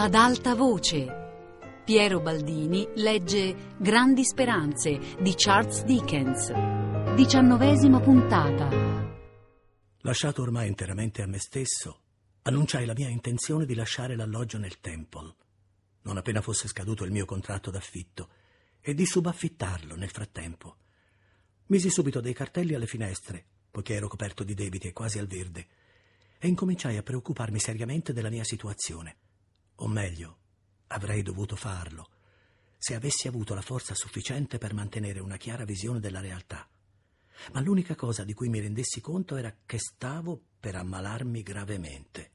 Ad alta voce. Piero Baldini legge Grandi speranze di Charles Dickens. Diciannovesima puntata. Lasciato ormai interamente a me stesso, annunciai la mia intenzione di lasciare l'alloggio nel Temple, non appena fosse scaduto il mio contratto d'affitto, e di subaffittarlo nel frattempo. Misi subito dei cartelli alle finestre, poiché ero coperto di debiti e quasi al verde, e incominciai a preoccuparmi seriamente della mia situazione. O meglio, avrei dovuto farlo, se avessi avuto la forza sufficiente per mantenere una chiara visione della realtà. Ma l'unica cosa di cui mi rendessi conto era che stavo per ammalarmi gravemente.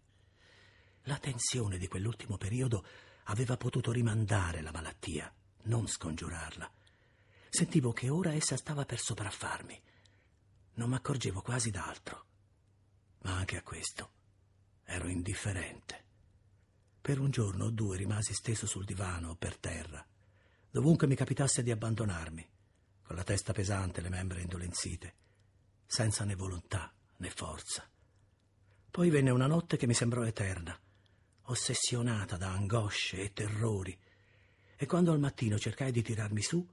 La tensione di quell'ultimo periodo aveva potuto rimandare la malattia, non scongiurarla. Sentivo che ora essa stava per sopraffarmi. Non mi accorgevo quasi d'altro ma anche a questo ero indifferente. Per un giorno o due rimasi steso sul divano o per terra, dovunque mi capitasse di abbandonarmi, con la testa pesante e le membra indolenzite, senza né volontà né forza. Poi venne una notte che mi sembrò eterna, ossessionata da angosce e terrori, e quando al mattino cercai di tirarmi su,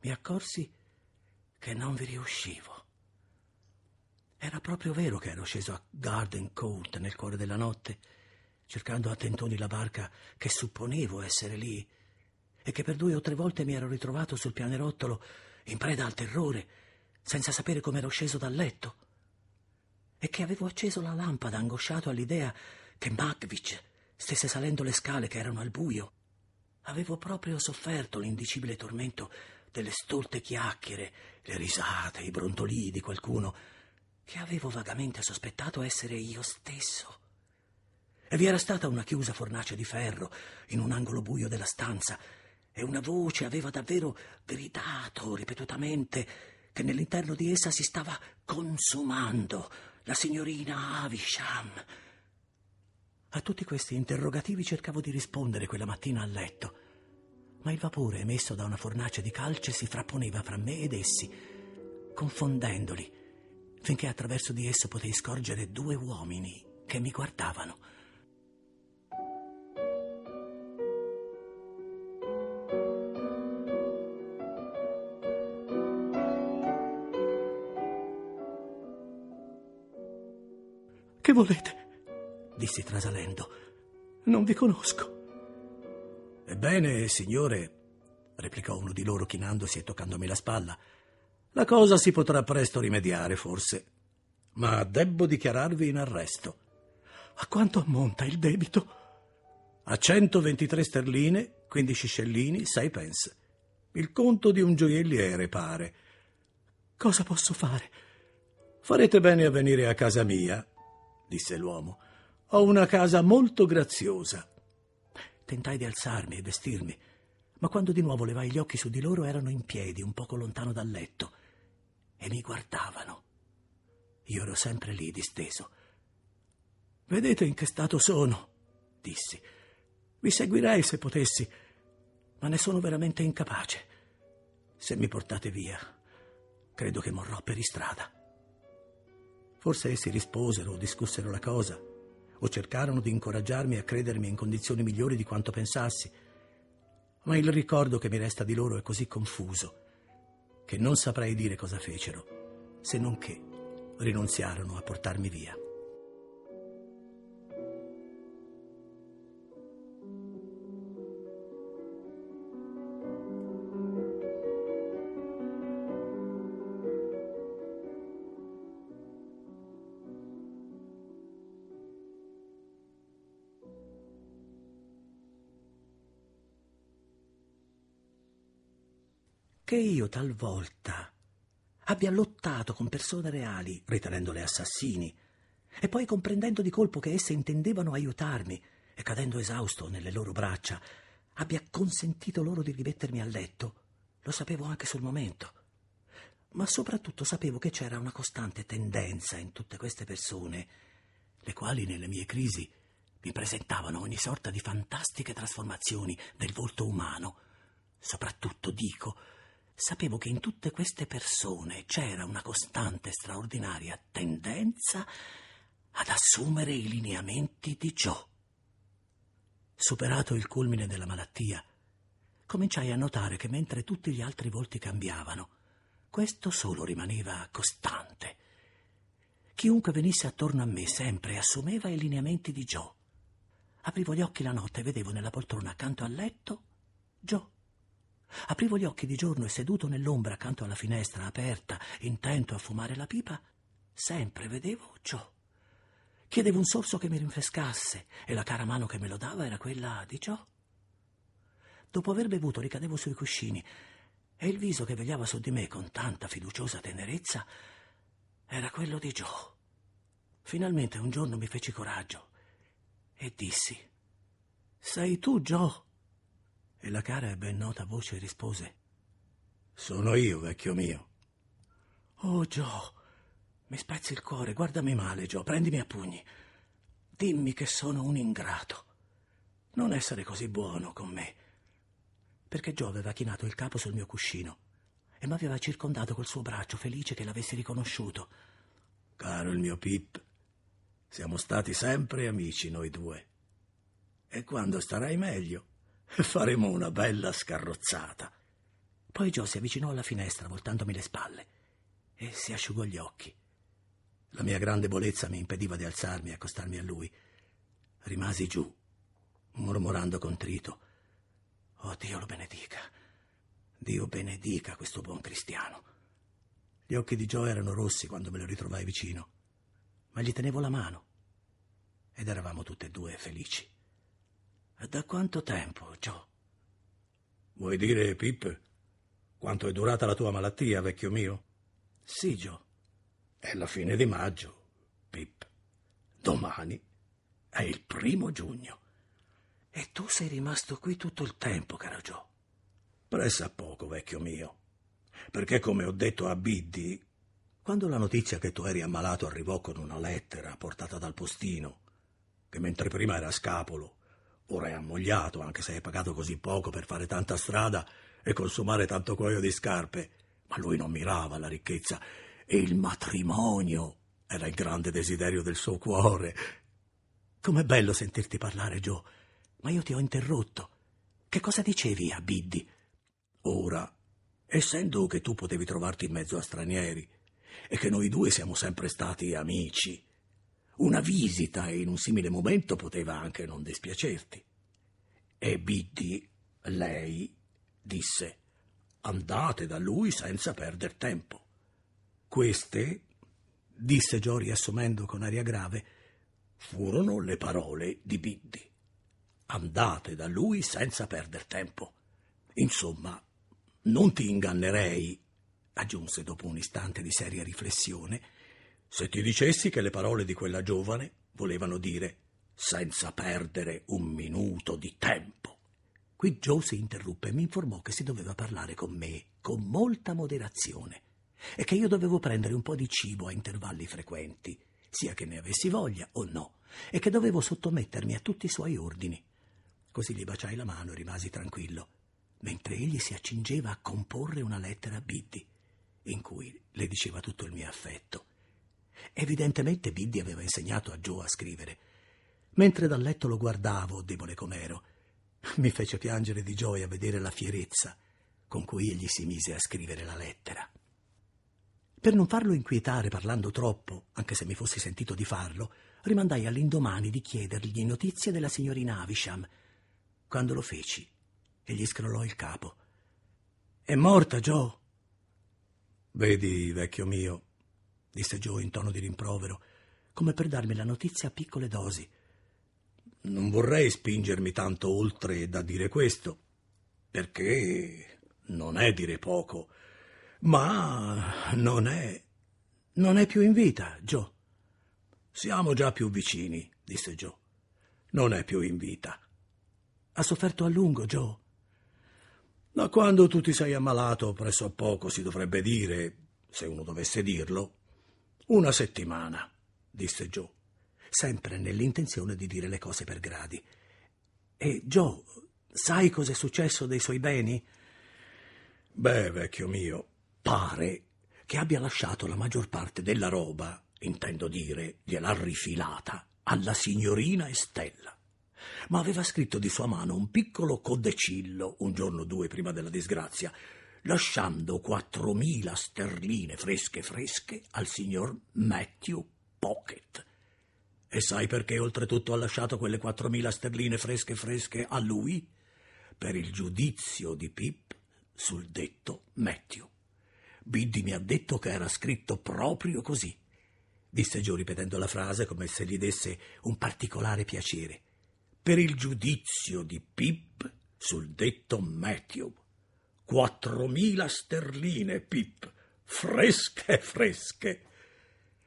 mi accorsi che non vi riuscivo. Era proprio vero che ero sceso a Garden Court nel cuore della notte, cercando a tentoni la barca che supponevo essere lì, e che per due o tre volte mi ero ritrovato sul pianerottolo in preda al terrore, senza sapere come ero sceso dal letto, e che avevo acceso la lampada angosciato all'idea che Magvich stesse salendo le scale che erano al buio. Avevo proprio sofferto l'indicibile tormento delle stolte chiacchiere, le risate, i brontolii di qualcuno che avevo vagamente sospettato essere io stesso. E vi era stata una chiusa fornace di ferro in un angolo buio della stanza e una voce aveva davvero gridato ripetutamente che nell'interno di essa si stava consumando la signorina Avisham. A tutti questi interrogativi cercavo di rispondere quella mattina a letto, ma il vapore emesso da una fornace di calce si frapponeva fra me ed essi, confondendoli finché attraverso di esso potei scorgere due uomini che mi guardavano. Volete? dissi trasalendo. Non vi conosco. Ebbene, signore, replicò uno di loro chinandosi e toccandomi la spalla, la cosa si potrà presto rimediare, forse. Ma debbo dichiararvi in arresto. A quanto ammonta il debito? A 123 sterline, 15 scellini, 6 pence. Il conto di un gioielliere, pare. Cosa posso fare? Farete bene a venire a casa mia, disse l'uomo. Ho una casa molto graziosa. Tentai di alzarmi e vestirmi, ma quando di nuovo levai gli occhi su di loro erano in piedi, un poco lontano dal letto e mi guardavano. Io ero sempre lì disteso. Vedete in che stato sono, dissi. Vi seguirei se potessi, ma ne sono veramente incapace. Se mi portate via, credo che morrò per istrada. Forse essi risposero o discussero la cosa, o cercarono di incoraggiarmi a credermi in condizioni migliori di quanto pensassi, ma il ricordo che mi resta di loro è così confuso che non saprei dire cosa fecero, se non che rinunziarono a portarmi via. Che io talvolta abbia lottato con persone reali, ritenendole assassini, e poi comprendendo di colpo che esse intendevano aiutarmi e cadendo esausto nelle loro braccia, abbia consentito loro di rimettermi a letto, lo sapevo anche sul momento. Ma soprattutto sapevo che c'era una costante tendenza in tutte queste persone, le quali nelle mie crisi mi presentavano ogni sorta di fantastiche trasformazioni del volto umano. Soprattutto, dico, sapevo che in tutte queste persone c'era una costante straordinaria tendenza ad assumere i lineamenti di Joe. Superato il culmine della malattia, cominciai a notare che mentre tutti gli altri volti cambiavano, questo solo rimaneva costante. Chiunque venisse attorno a me sempre assumeva i lineamenti di Joe. Aprivo gli occhi la notte e vedevo nella poltrona accanto al letto Joe. Aprivo gli occhi di giorno e seduto nell'ombra accanto alla finestra aperta, intento a fumare la pipa, sempre vedevo Joe. Chiedevo un sorso che mi rinfrescasse e la cara mano che me lo dava era quella di Joe. Dopo aver bevuto ricadevo sui cuscini e il viso che vegliava su di me con tanta fiduciosa tenerezza era quello di Joe. Finalmente un giorno mi feci coraggio e dissi: Sei tu, Joe? E la cara e ben nota voce rispose: Sono io, vecchio mio. Oh, Joe, mi spezzi il cuore, guardami male, Joe, prendimi a pugni. Dimmi che sono un ingrato. Non essere così buono con me. Perché Joe aveva chinato il capo sul mio cuscino e mi aveva circondato col suo braccio, felice che l'avessi riconosciuto. Caro il mio Pip, siamo stati sempre amici noi due. E quando starai meglio, faremo una bella scarrozzata. Poi Joe si avvicinò alla finestra, voltandomi le spalle, e si asciugò gli occhi. La mia grande bolezza mi impediva di alzarmi e accostarmi a lui. Rimasi giù, mormorando contrito. Oh, Dio lo benedica. Dio benedica questo buon cristiano. Gli occhi di Joe erano rossi quando me lo ritrovai vicino, ma gli tenevo la mano ed eravamo tutte e due felici. Da quanto tempo, Joe? Vuoi dire, Pip, quanto è durata la tua malattia, vecchio mio? Sì, Joe. È la fine di maggio, Pip. Domani è il primo giugno. E tu sei rimasto qui tutto il tempo, caro Joe. Pressa poco, vecchio mio. Perché, come ho detto a Biddy, quando la notizia che tu eri ammalato arrivò con una lettera portata dal postino, che mentre prima era scapolo, Ora è ammogliato, anche se hai pagato così poco per fare tanta strada e consumare tanto cuoio di scarpe. Ma lui non mirava alla ricchezza e il matrimonio era il grande desiderio del suo cuore. Com'è bello sentirti parlare, Joe. Ma io ti ho interrotto. Che cosa dicevi a Biddy? Ora, essendo che tu potevi trovarti in mezzo a stranieri e che noi due siamo sempre stati amici, una visita in un simile momento poteva anche non dispiacerti. E Biddy, lei, disse: Andate da lui senza perder tempo. Queste, disse Joe riassumendo con aria grave, furono le parole di Biddy. Andate da lui senza perder tempo. Insomma, non ti ingannerei, aggiunse dopo un istante di seria riflessione, se ti dicessi che le parole di quella giovane volevano dire senza perdere un minuto di tempo. Qui Joe si interruppe e mi informò che si doveva parlare con me con molta moderazione e che io dovevo prendere un po' di cibo a intervalli frequenti, sia che ne avessi voglia o no, e che dovevo sottomettermi a tutti i suoi ordini. Così gli baciai la mano e rimasi tranquillo, mentre egli si accingeva a comporre una lettera a Biddy, in cui le diceva tutto il mio affetto Evidentemente Biddy aveva insegnato a Joe a scrivere. Mentre dal letto lo guardavo, debole com'ero, mi fece piangere di gioia vedere la fierezza con cui egli si mise a scrivere la lettera. Per non farlo inquietare parlando troppo, anche se mi fossi sentito di farlo, rimandai all'indomani di chiedergli notizie della signorina Avisham. Quando lo feci, egli scrollò il capo. È morta, Joe. Vedi, vecchio mio, disse Joe in tono di rimprovero, come per darmi la notizia a piccole dosi. Non vorrei spingermi tanto oltre da dire questo, perché non è dire poco, ma non è. Non è più in vita, Joe. Siamo già più vicini, disse Joe. Non è più in vita. Ha sofferto a lungo, Joe. Da quando tu ti sei ammalato, presso a poco si dovrebbe dire, se uno dovesse dirlo, una settimana, disse Joe, sempre nell'intenzione di dire le cose per gradi. E Joe, sai cos'è successo dei suoi beni? Beh, vecchio mio, pare che abbia lasciato la maggior parte della roba, intendo dire, gliel'ha rifilata alla signorina Estella. ma aveva scritto di sua mano un piccolo codecillo un giorno o due prima della disgrazia, lasciando quattromila sterline fresche fresche al signor Matthew Pocket. E sai perché oltretutto ha lasciato quelle quattromila sterline fresche fresche a lui? Per il giudizio di Pip sul detto Matthew. Biddy mi ha detto che era scritto proprio così disse Joe ripetendo la frase come se gli desse un particolare piacere. Per il giudizio di Pip sul detto Matthew. Quattromila sterline, Pip, fresche, fresche.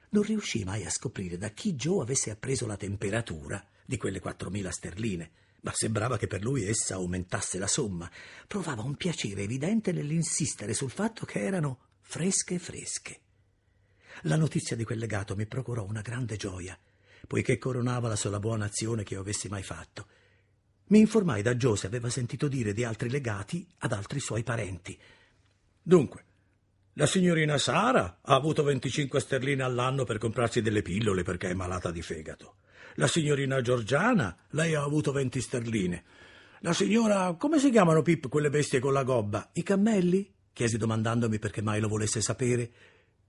Non riuscì mai a scoprire da chi Joe avesse appreso la temperatura di quelle quattromila sterline, ma sembrava che per lui essa aumentasse la somma. Provava un piacere evidente nell'insistere sul fatto che erano fresche, fresche. La notizia di quel legato mi procurò una grande gioia, poiché coronava la sola buona azione che io avessi mai fatto. Mi informai da Joe se aveva sentito dire di altri legati ad altri suoi parenti. Dunque, la signorina Sara ha avuto 25 sterline all'anno per comprarsi delle pillole perché è malata di fegato. La signorina Giorgiana, lei ha avuto 20 sterline. La signora, come si chiamano Pip quelle bestie con la gobba? I cammelli? chiesi domandandomi perché mai lo volesse sapere.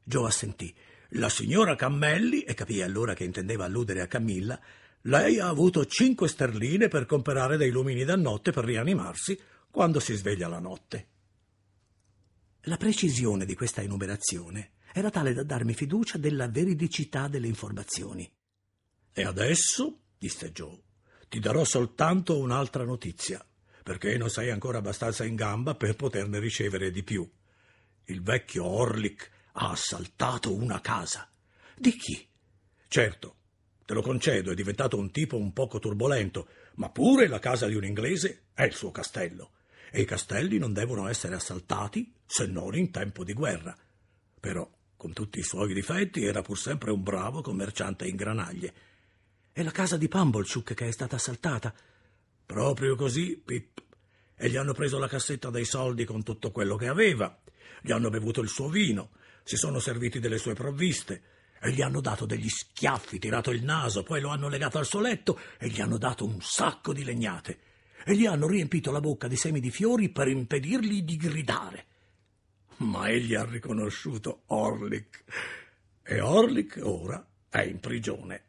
Joe assentì. La signora Cammelli, e capì allora che intendeva alludere a Camilla, lei ha avuto cinque sterline per comprare dei lumini da notte per rianimarsi quando si sveglia la notte. La precisione di questa enumerazione era tale da darmi fiducia della veridicità delle informazioni. E adesso, disse Joe, ti darò soltanto un'altra notizia, perché non sei ancora abbastanza in gamba per poterne ricevere di più. Il vecchio Orlick ha assaltato una casa. Di chi? Certo, te lo concedo, è diventato un tipo un poco turbolento, ma pure la casa di un inglese è il suo castello. E i castelli non devono essere assaltati se non in tempo di guerra. Però, con tutti i suoi difetti, era pur sempre un bravo commerciante in granaglie. È la casa di Pumblechuk che è stata assaltata. Proprio così, Pip. E gli hanno preso la cassetta dei soldi con tutto quello che aveva. Gli hanno bevuto il suo vino si sono serviti delle sue provviste e gli hanno dato degli schiaffi, tirato il naso, poi lo hanno legato al suo letto e gli hanno dato un sacco di legnate e gli hanno riempito la bocca di semi di fiori per impedirgli di gridare. Ma egli ha riconosciuto Orlick e Orlick ora è in prigione.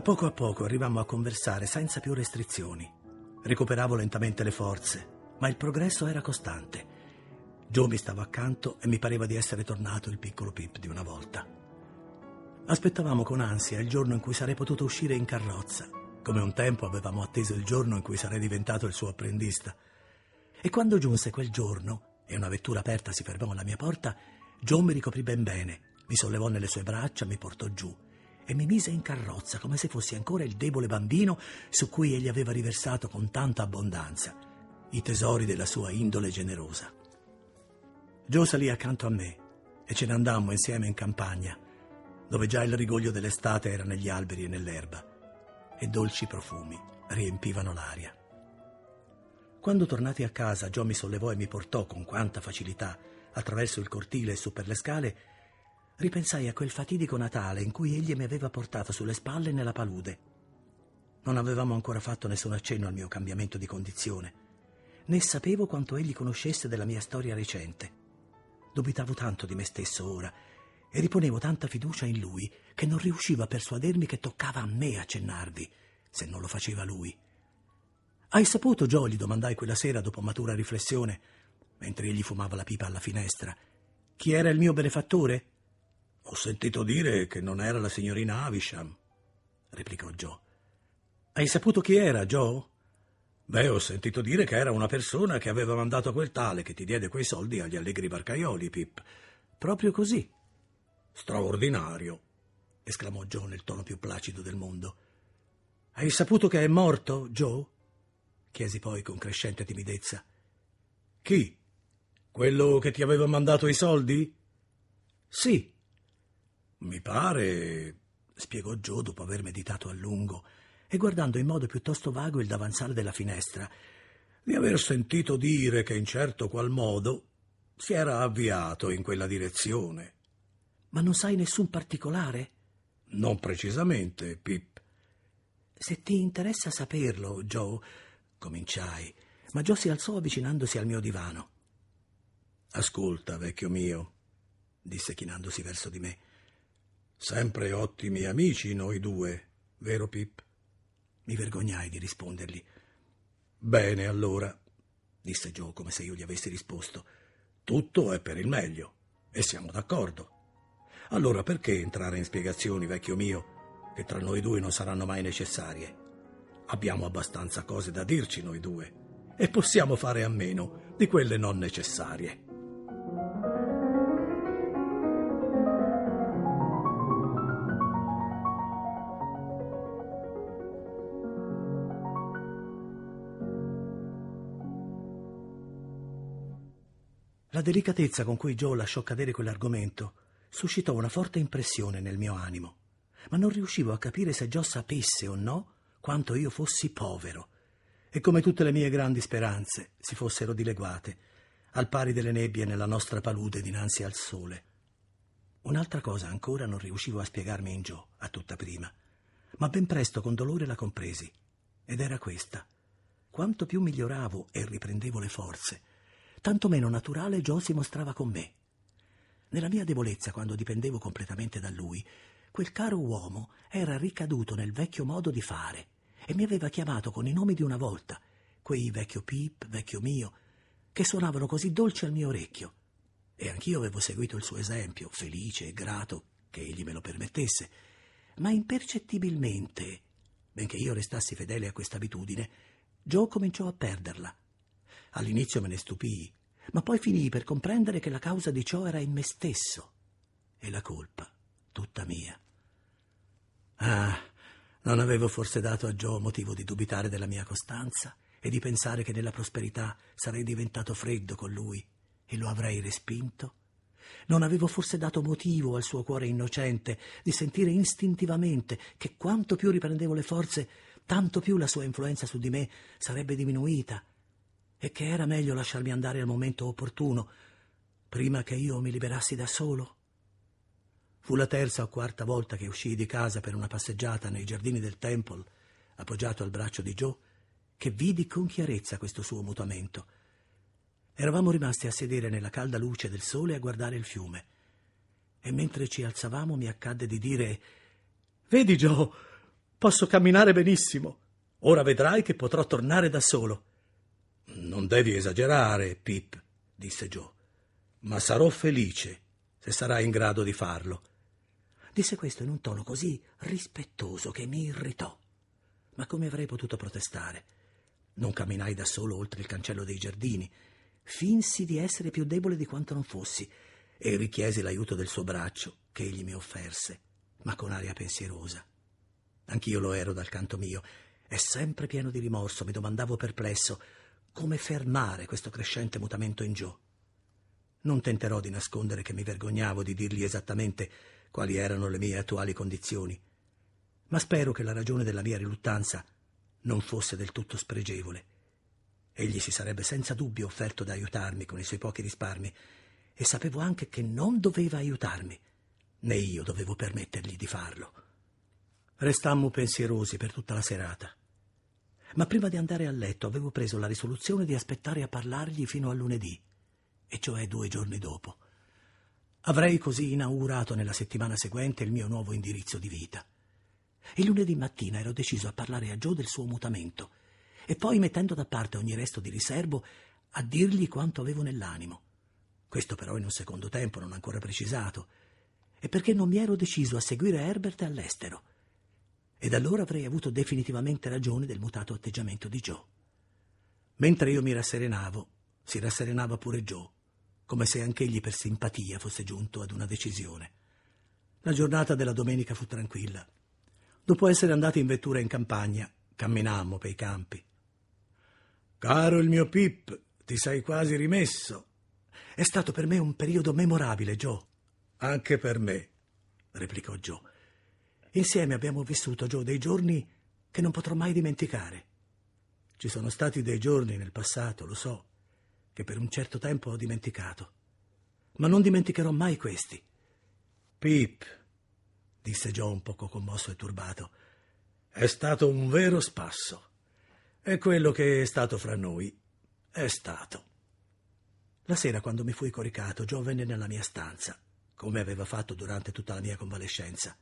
Poco a poco arrivammo a conversare senza più restrizioni. Recuperavo lentamente le forze, ma il progresso era costante. Joe mi stava accanto e mi pareva di essere tornato il piccolo Pip di una volta. Aspettavamo con ansia il giorno in cui sarei potuto uscire in carrozza, come un tempo avevamo atteso il giorno in cui sarei diventato il suo apprendista. E quando giunse quel giorno e una vettura aperta si fermò alla mia porta, Joe mi ricoprì ben bene, mi sollevò nelle sue braccia, mi portò giù e mi mise in carrozza come se fossi ancora il debole bambino su cui egli aveva riversato con tanta abbondanza i tesori della sua indole generosa. Joe salì accanto a me e ce ne andammo insieme in campagna, dove già il rigoglio dell'estate era negli alberi e nell'erba, e dolci profumi riempivano l'aria. Quando tornati a casa, Joe mi sollevò e mi portò con quanta facilità attraverso il cortile e su per le scale ripensai a quel fatidico Natale in cui egli mi aveva portato sulle spalle nella palude. Non avevamo ancora fatto nessun accenno al mio cambiamento di condizione, né sapevo quanto egli conoscesse della mia storia recente. Dubitavo tanto di me stesso ora e riponevo tanta fiducia in lui che non riuscivo a persuadermi che toccava a me accennarvi, se non lo faceva lui. Hai saputo, Joe? gli domandai quella sera dopo matura riflessione, mentre egli fumava la pipa alla finestra. Chi era il mio benefattore? Ho sentito dire che non era la signorina Avisham, replicò Joe. Hai saputo chi era, Joe? Beh, ho sentito dire che era una persona che aveva mandato quel tale che ti diede quei soldi agli allegri barcaioli, Pip. Proprio così. Straordinario, esclamò Joe nel tono più placido del mondo. Hai saputo che è morto, Joe? chiesi poi con crescente timidezza. Chi? Quello che ti aveva mandato i soldi? Sì. Mi pare, spiegò Joe dopo aver meditato a lungo e guardando in modo piuttosto vago il davanzale della finestra, di aver sentito dire che in certo qual modo si era avviato in quella direzione. Ma non sai nessun particolare? Non precisamente, Pip. Se ti interessa saperlo, Joe, cominciai, ma Joe si alzò avvicinandosi al mio divano. Ascolta, vecchio mio, disse chinandosi verso di me. Sempre ottimi amici noi due, vero Pip? Mi vergognai di rispondergli. Bene, allora, disse Joe come se io gli avessi risposto. Tutto è per il meglio e siamo d'accordo. Allora perché entrare in spiegazioni, vecchio mio, che tra noi due non saranno mai necessarie? Abbiamo abbastanza cose da dirci noi due e possiamo fare a meno di quelle non necessarie. Delicatezza con cui Joe lasciò cadere quell'argomento suscitò una forte impressione nel mio animo, ma non riuscivo a capire se Joe sapesse o no quanto io fossi povero e come tutte le mie grandi speranze si fossero dileguate, al pari delle nebbie nella nostra palude dinanzi al sole. Un'altra cosa ancora non riuscivo a spiegarmi in Joe, a tutta prima, ma ben presto con dolore la compresi, ed era questa. Quanto più miglioravo e riprendevo le forze, tanto meno naturale Joe si mostrava con me. Nella mia debolezza, quando dipendevo completamente da lui, quel caro uomo era ricaduto nel vecchio modo di fare e mi aveva chiamato con i nomi di una volta, quei vecchio Pip, vecchio mio, che suonavano così dolci al mio orecchio. E anch'io avevo seguito il suo esempio, felice e grato che egli me lo permettesse, ma impercettibilmente, benché io restassi fedele a questa abitudine, Joe cominciò a perderla All'inizio me ne stupii, ma poi finii per comprendere che la causa di ciò era in me stesso e la colpa tutta mia. Ah, non avevo forse dato a Joe motivo di dubitare della mia costanza e di pensare che nella prosperità sarei diventato freddo con lui e lo avrei respinto? Non avevo forse dato motivo al suo cuore innocente di sentire istintivamente che quanto più riprendevo le forze, tanto più la sua influenza su di me sarebbe diminuita e che era meglio lasciarmi andare al momento opportuno, prima che io mi liberassi da solo. Fu la terza o quarta volta che uscii di casa per una passeggiata nei giardini del Temple, appoggiato al braccio di Joe, che vidi con chiarezza questo suo mutamento. Eravamo rimasti a sedere nella calda luce del sole a guardare il fiume. E mentre ci alzavamo mi accadde di dire Vedi, Joe, posso camminare benissimo. Ora vedrai che potrò tornare da solo. Non devi esagerare, Pip, disse Joe, ma sarò felice se sarai in grado di farlo. Disse questo in un tono così rispettoso che mi irritò. Ma come avrei potuto protestare? Non camminai da solo oltre il cancello dei giardini. Finsi di essere più debole di quanto non fossi e richiesi l'aiuto del suo braccio che egli mi offerse, ma con aria pensierosa. Anch'io lo ero dal canto mio e sempre pieno di rimorso mi domandavo perplesso come fermare questo crescente mutamento in Joe. Non tenterò di nascondere che mi vergognavo di dirgli esattamente quali erano le mie attuali condizioni, ma spero che la ragione della mia riluttanza non fosse del tutto spregevole. Egli si sarebbe senza dubbio offerto ad aiutarmi con i suoi pochi risparmi e sapevo anche che non doveva aiutarmi, né io dovevo permettergli di farlo. Restammo pensierosi per tutta la serata ma prima di andare a letto avevo preso la risoluzione di aspettare a parlargli fino a lunedì, e cioè due giorni dopo. Avrei così inaugurato nella settimana seguente il mio nuovo indirizzo di vita. Il lunedì mattina ero deciso a parlare a Joe del suo mutamento e poi, mettendo da parte ogni resto di riservo, a dirgli quanto avevo nell'animo. Questo però in un secondo tempo, non ancora precisato, e perché non mi ero deciso a seguire Herbert all'estero ed allora avrei avuto definitivamente ragione del mutato atteggiamento di Joe. Mentre io mi rasserenavo, si rasserenava pure Joe, come se anch'egli per simpatia fosse giunto ad una decisione. La giornata della domenica fu tranquilla. Dopo essere andati in vettura in campagna, camminammo per i campi. Caro il mio Pip, ti sei quasi rimesso. È stato per me un periodo memorabile, Joe. Anche per me, replicò Joe. Insieme abbiamo vissuto, Joe, dei giorni che non potrò mai dimenticare. Ci sono stati dei giorni nel passato, lo so, che per un certo tempo ho dimenticato. Ma non dimenticherò mai questi. Pip, disse Joe un poco commosso e turbato, è stato un vero spasso. E quello che è stato fra noi è stato. La sera, quando mi fui coricato, Joe venne nella mia stanza, come aveva fatto durante tutta la mia convalescenza,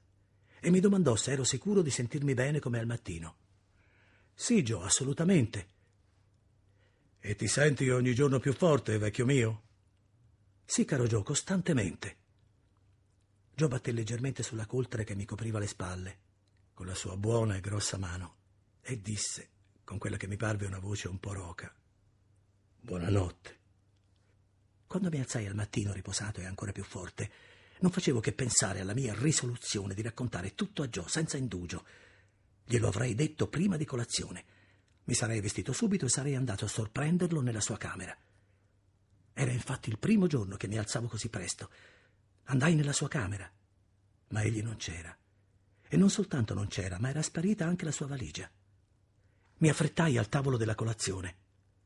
e mi domandò se ero sicuro di sentirmi bene come al mattino. Sì, Joe, assolutamente. E ti senti ogni giorno più forte, vecchio mio? Sì, caro Joe, costantemente. Joe batté leggermente sulla coltre che mi copriva le spalle, con la sua buona e grossa mano, e disse, con quella che mi parve una voce un po' roca, Buonanotte. Quando mi alzai al mattino riposato e ancora più forte, non facevo che pensare alla mia risoluzione di raccontare tutto a Joe senza indugio. Glielo avrei detto prima di colazione. Mi sarei vestito subito e sarei andato a sorprenderlo nella sua camera. Era infatti il primo giorno che mi alzavo così presto. Andai nella sua camera, ma egli non c'era. E non soltanto non c'era, ma era sparita anche la sua valigia. Mi affrettai al tavolo della colazione.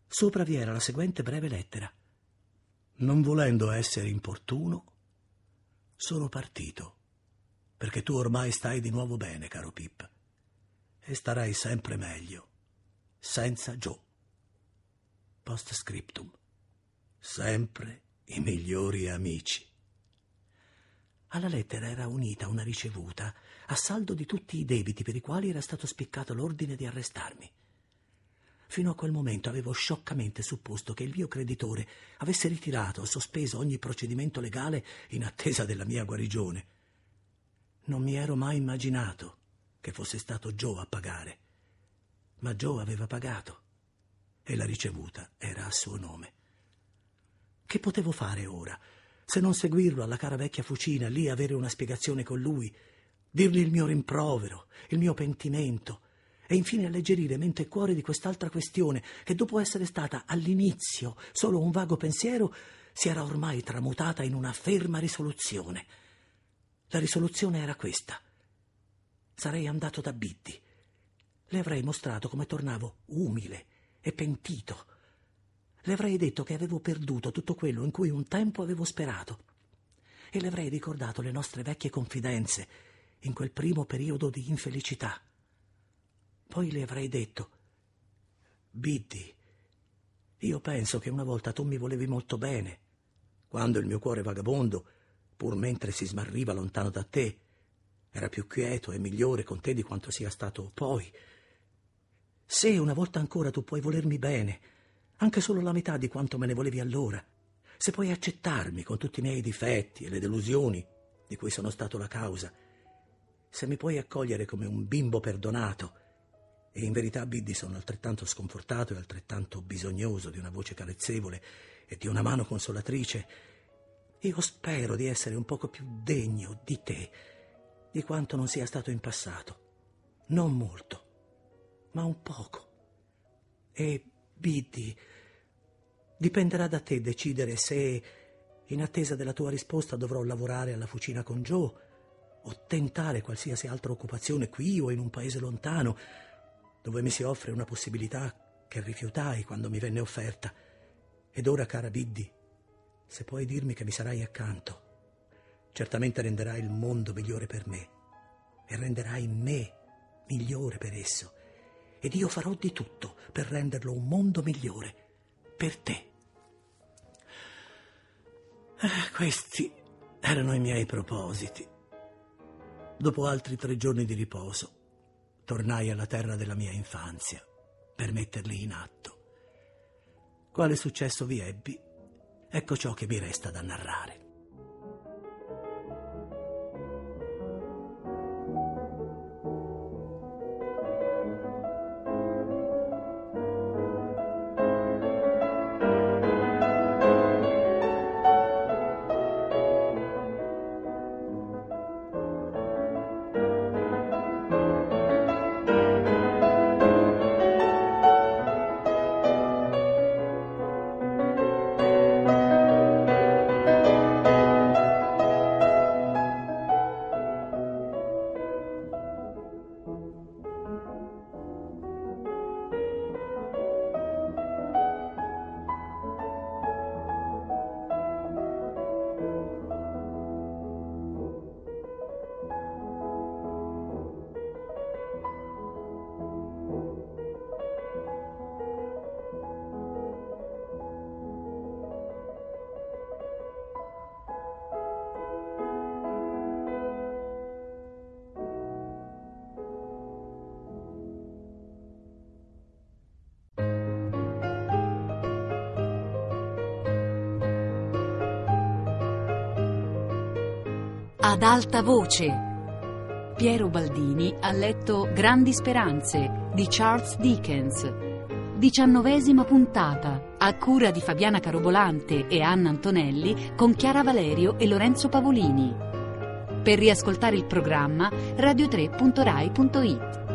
Sopra vi era la seguente breve lettera. Non volendo essere importuno, sono partito, perché tu ormai stai di nuovo bene, caro Pip, e starai sempre meglio, senza Joe. Post scriptum. Sempre i migliori amici. Alla lettera era unita una ricevuta a saldo di tutti i debiti per i quali era stato spiccato l'ordine di arrestarmi. Fino a quel momento avevo scioccamente supposto che il mio creditore avesse ritirato o sospeso ogni procedimento legale in attesa della mia guarigione. Non mi ero mai immaginato che fosse stato Joe a pagare, ma Joe aveva pagato e la ricevuta era a suo nome. Che potevo fare ora, se non seguirlo alla cara vecchia fucina, lì avere una spiegazione con lui, dirgli il mio rimprovero, il mio pentimento, e infine alleggerire mente e cuore di quest'altra questione che dopo essere stata all'inizio solo un vago pensiero, si era ormai tramutata in una ferma risoluzione. La risoluzione era questa. Sarei andato da Biddy. Le avrei mostrato come tornavo umile e pentito le avrei detto che avevo perduto tutto quello in cui un tempo avevo sperato. E le avrei ricordato le nostre vecchie confidenze in quel primo periodo di infelicità. Poi le avrei detto, Biddy, io penso che una volta tu mi volevi molto bene, quando il mio cuore vagabondo, pur mentre si smarriva lontano da te, era più quieto e migliore con te di quanto sia stato poi. Se una volta ancora tu puoi volermi bene, anche solo la metà di quanto me ne volevi allora, se puoi accettarmi con tutti i miei difetti e le delusioni di cui sono stato la causa, se mi puoi accogliere come un bimbo perdonato, e in verità, Biddy, sono altrettanto sconfortato e altrettanto bisognoso di una voce carezzevole e di una mano consolatrice, io spero di essere un poco più degno di te di quanto non sia stato in passato. Non molto, ma un poco. E Biddy, dipenderà da te decidere se, in attesa della tua risposta, dovrò lavorare alla fucina con Joe o tentare qualsiasi altra occupazione qui o in un paese lontano, dove mi si offre una possibilità che rifiutai quando mi venne offerta. Ed ora, cara Biddy, se puoi dirmi che mi sarai accanto, certamente renderai il mondo migliore per me e renderai me migliore per esso ed io farò di tutto per renderlo un mondo migliore per te. Eh, questi erano i miei propositi. Dopo altri tre giorni di riposo, tornai alla terra della mia infanzia per metterli in atto. Quale successo vi ebbi? Ecco ciò che mi resta da narrare. Ad alta voce. Piero Baldini ha letto Grandi speranze di Charles Dickens. Diciannovesima puntata, a cura di Fabiana Carobolante e Anna Antonelli con Chiara Valerio e Lorenzo Pavolini. Per riascoltare il programma radio3.rai.it.